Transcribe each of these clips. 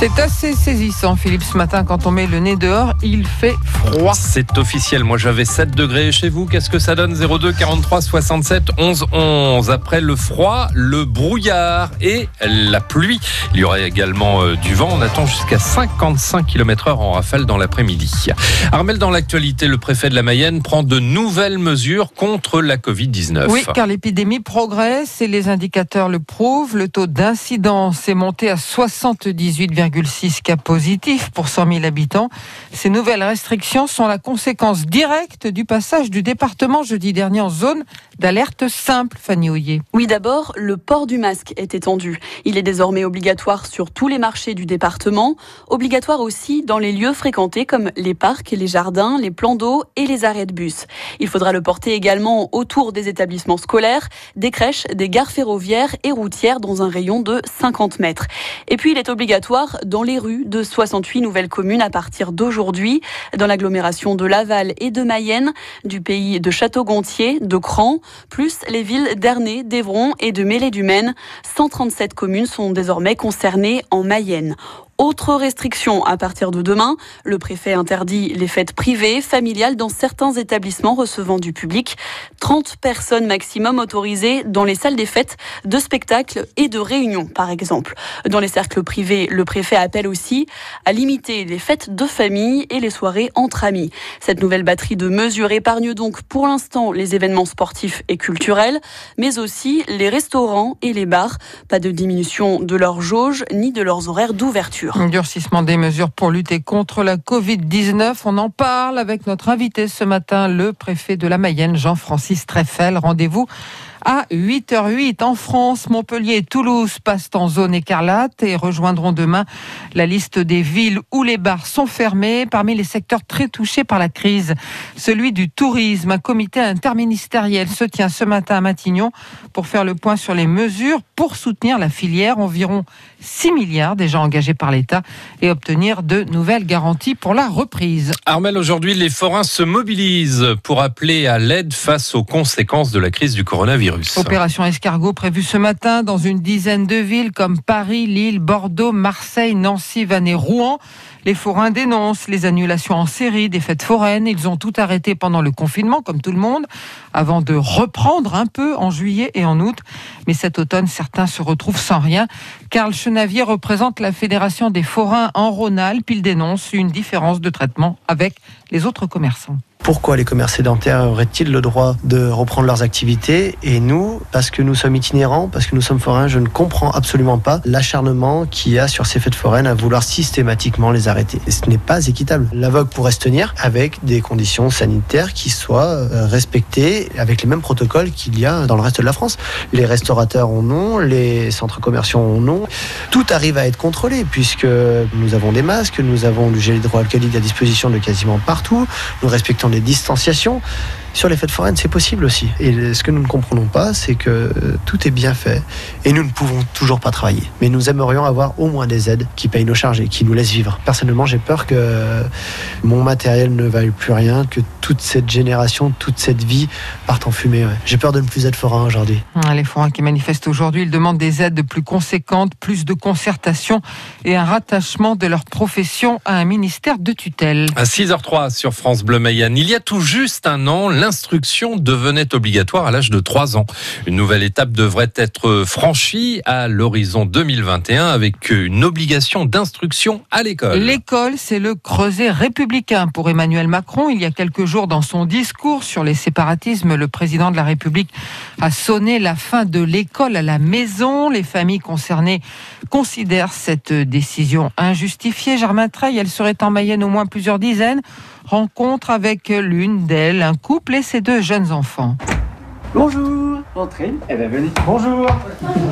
C'est assez saisissant, Philippe, ce matin, quand on met le nez dehors, il fait froid. C'est officiel. Moi, j'avais 7 degrés chez vous. Qu'est-ce que ça donne? 02 43 67 11 11. Après le froid, le brouillard et la pluie. Il y aura également euh, du vent. On attend jusqu'à 55 km heure en rafale dans l'après-midi. Armel, dans l'actualité, le préfet de la Mayenne prend de nouvelles mesures contre la Covid-19. Oui, car l'épidémie progresse et les indicateurs le prouvent. Le taux d'incidence est monté à 78, 6 cas positifs pour 100 000 habitants. Ces nouvelles restrictions sont la conséquence directe du passage du département jeudi dernier en zone d'alerte simple, Fanny Hoyer. Oui, d'abord, le port du masque est étendu. Il est désormais obligatoire sur tous les marchés du département, obligatoire aussi dans les lieux fréquentés comme les parcs, les jardins, les plans d'eau et les arrêts de bus. Il faudra le porter également autour des établissements scolaires, des crèches, des gares ferroviaires et routières dans un rayon de 50 mètres. Et puis, il est obligatoire dans les rues de 68 nouvelles communes à partir d'aujourd'hui, dans l'agglomération de Laval et de Mayenne, du pays de Château-Gontier, de Cran, plus les villes d'Ernée, d'Evron et de Mêlée-du-Maine. 137 communes sont désormais concernées en Mayenne. Autre restriction à partir de demain, le préfet interdit les fêtes privées, familiales dans certains établissements recevant du public. 30 personnes maximum autorisées dans les salles des fêtes, de spectacles et de réunions, par exemple. Dans les cercles privés, le préfet appelle aussi à limiter les fêtes de famille et les soirées entre amis. Cette nouvelle batterie de mesures épargne donc pour l'instant les événements sportifs et culturels, mais aussi les restaurants et les bars. Pas de diminution de leur jauge ni de leurs horaires d'ouverture. Un durcissement des mesures pour lutter contre la Covid-19. On en parle avec notre invité ce matin, le préfet de la Mayenne, Jean-Francis Treffel. Rendez-vous à 8h08 en France. Montpellier et Toulouse passent en zone écarlate et rejoindront demain la liste des villes où les bars sont fermés. Parmi les secteurs très touchés par la crise, celui du tourisme. Un comité interministériel se tient ce matin à Matignon pour faire le point sur les mesures pour soutenir la filière. Environ 6 milliards déjà engagés par l'État et obtenir de nouvelles garanties pour la reprise. Armel, aujourd'hui, les forains se mobilisent pour appeler à l'aide face aux conséquences de la crise du coronavirus. Opération escargot prévue ce matin dans une dizaine de villes comme Paris, Lille, Bordeaux, Marseille, Nancy, Vannes et Rouen. Les forains dénoncent les annulations en série des fêtes foraines. Ils ont tout arrêté pendant le confinement, comme tout le monde, avant de reprendre un peu en juillet et en août. Mais cet automne, certains se retrouvent sans rien. Karl Chenavier représente la Fédération des forains en Rhône-Alpes. Il dénonce une différence de traitement avec les autres commerçants. Pourquoi les commerces sédentaires auraient-ils le droit de reprendre leurs activités et nous, parce que nous sommes itinérants, parce que nous sommes forains, je ne comprends absolument pas l'acharnement qu'il y a sur ces fêtes foraines à vouloir systématiquement les arrêter. Et ce n'est pas équitable. La vogue pourrait se tenir avec des conditions sanitaires qui soient euh, respectées avec les mêmes protocoles qu'il y a dans le reste de la France. Les restaurateurs ont non, les centres commerciaux ont non. Tout arrive à être contrôlé puisque nous avons des masques, nous avons du gel hydroalcoolique à disposition de quasiment partout, nous respectons des distanciations. Sur les fêtes foraines, c'est possible aussi. Et ce que nous ne comprenons pas, c'est que euh, tout est bien fait et nous ne pouvons toujours pas travailler. Mais nous aimerions avoir au moins des aides qui payent nos charges et qui nous laissent vivre. Personnellement, j'ai peur que mon matériel ne vaille plus rien, que toute cette génération, toute cette vie parte en fumée. J'ai peur de ne plus être forain aujourd'hui. Ah, les forains qui manifestent aujourd'hui, ils demandent des aides plus conséquentes, plus de concertation et un rattachement de leur profession à un ministère de tutelle. À 6h03 sur France Bleu Mayenne, il y a tout juste un an, l'instruction devenait obligatoire à l'âge de 3 ans. Une nouvelle étape devrait être franchie à l'horizon 2021 avec une obligation d'instruction à l'école. L'école, c'est le creuset républicain pour Emmanuel Macron. Il y a quelques jours, dans son discours sur les séparatismes, le président de la République a sonné la fin de l'école à la maison. Les familles concernées considèrent cette décision injustifiée. Germain Treil, elle serait en Mayenne au moins plusieurs dizaines rencontre avec l'une d'elles, un couple et ses deux jeunes enfants. Bonjour Entrez, elle va venir. Bonjour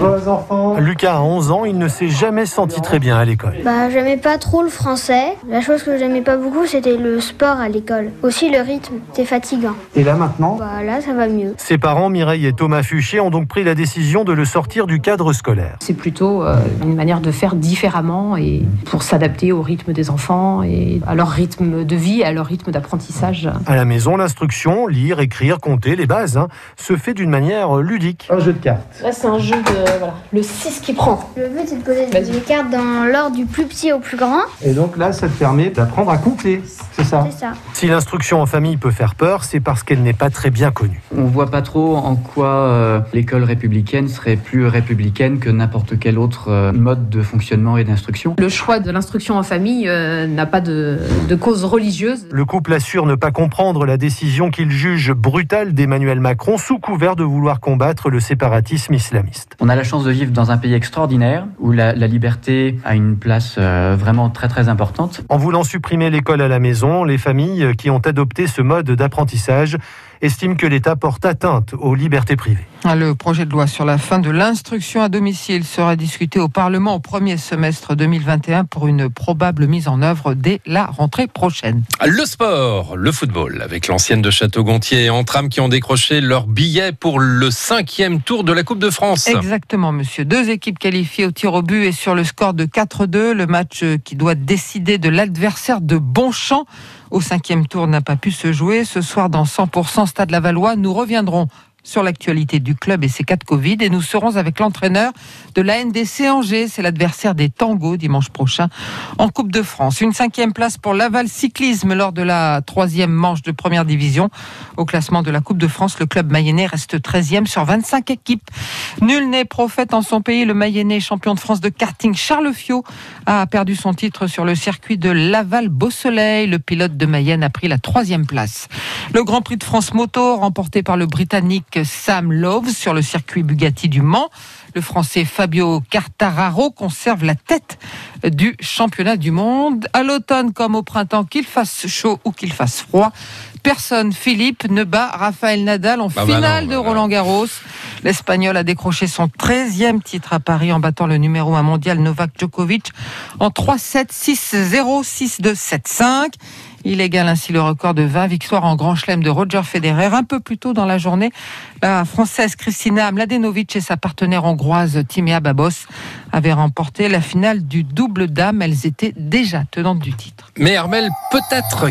Bonjour enfants Lucas a 11 ans, il ne s'est jamais senti très bien à l'école. Bah j'aimais pas trop le français. La chose que j'aimais pas beaucoup c'était le sport à l'école. Aussi le rythme, c'était fatigant. Et là maintenant Bah là ça va mieux. Ses parents, Mireille et Thomas Fuchet, ont donc pris la décision de le sortir du cadre scolaire. C'est plutôt euh, une manière de faire différemment et pour s'adapter au rythme des enfants et à leur rythme de vie, à leur rythme d'apprentissage. À la maison, l'instruction, lire, écrire, compter, les bases, hein, se fait d'une manière manière ludique. Un jeu de cartes. Là, c'est un jeu de. Voilà, le 6 qui prend. Le but, c'est de poser les cartes dans l'ordre du plus petit au plus grand. Et donc là, ça te permet d'apprendre à compter. C'est ça C'est ça. Si l'instruction en famille peut faire peur, c'est parce qu'elle n'est pas très bien connue. On voit pas trop en quoi euh, l'école républicaine serait plus républicaine que n'importe quel autre euh, mode de fonctionnement et d'instruction. Le choix de l'instruction en famille euh, n'a pas de, de cause religieuse. Le couple assure ne pas comprendre la décision qu'il juge brutale d'Emmanuel Macron sous couvert de vouloir combattre le séparatisme islamiste. On a la chance de vivre dans un pays extraordinaire où la, la liberté a une place euh, vraiment très très importante. En voulant supprimer l'école à la maison, les familles qui ont adopté ce mode d'apprentissage estiment que l'État porte atteinte aux libertés privées. Le projet de loi sur la fin de l'instruction à domicile sera discuté au Parlement au premier semestre 2021 pour une probable mise en œuvre dès la rentrée prochaine. Le sport, le football, avec l'ancienne de Château-Gontier et Antram qui ont décroché leur billet pour le cinquième tour de la Coupe de France. Exactement, monsieur. Deux équipes qualifiées au tir au but et sur le score de 4-2. Le match euh, qui doit décider de l'adversaire de Bonchamp au cinquième tour n'a pas pu se jouer. Ce soir, dans 100% Stade Lavallois, nous reviendrons sur l'actualité du club et ses cas de Covid. Et nous serons avec l'entraîneur de la NDC Angers. C'est l'adversaire des Tangos dimanche prochain en Coupe de France. Une cinquième place pour Laval Cyclisme lors de la troisième manche de première division. Au classement de la Coupe de France, le club mayennais reste 13e sur 25 équipes. Nul n'est prophète en son pays. Le mayennais champion de France de karting Charles Fiot a perdu son titre sur le circuit de Laval-Beau-Soleil. Le pilote de Mayenne a pris la troisième place. Le Grand Prix de France moto remporté par le Britannique Sam Lowe sur le circuit Bugatti du Mans. Le Français Fabio Quartararo conserve la tête du championnat du monde. À l'automne comme au printemps, qu'il fasse chaud ou qu'il fasse froid, personne, Philippe, ne bat Raphaël Nadal en Bah bah finale non, de bah bah. Roland Garros. L'Espagnol a décroché son 13e titre à Paris en battant le numéro 1 mondial Novak Djokovic en 3-7, 6-0, 6-2, 7-5. Il égale ainsi le record de 20 victoires en Grand Chelem de Roger Federer. Un peu plus tôt dans la journée, la Française Kristina Mladenovic et sa partenaire hongroise Timea Babos avaient remporté la finale du double dame. Elles étaient déjà tenantes du titre. Mais Armel, peut-être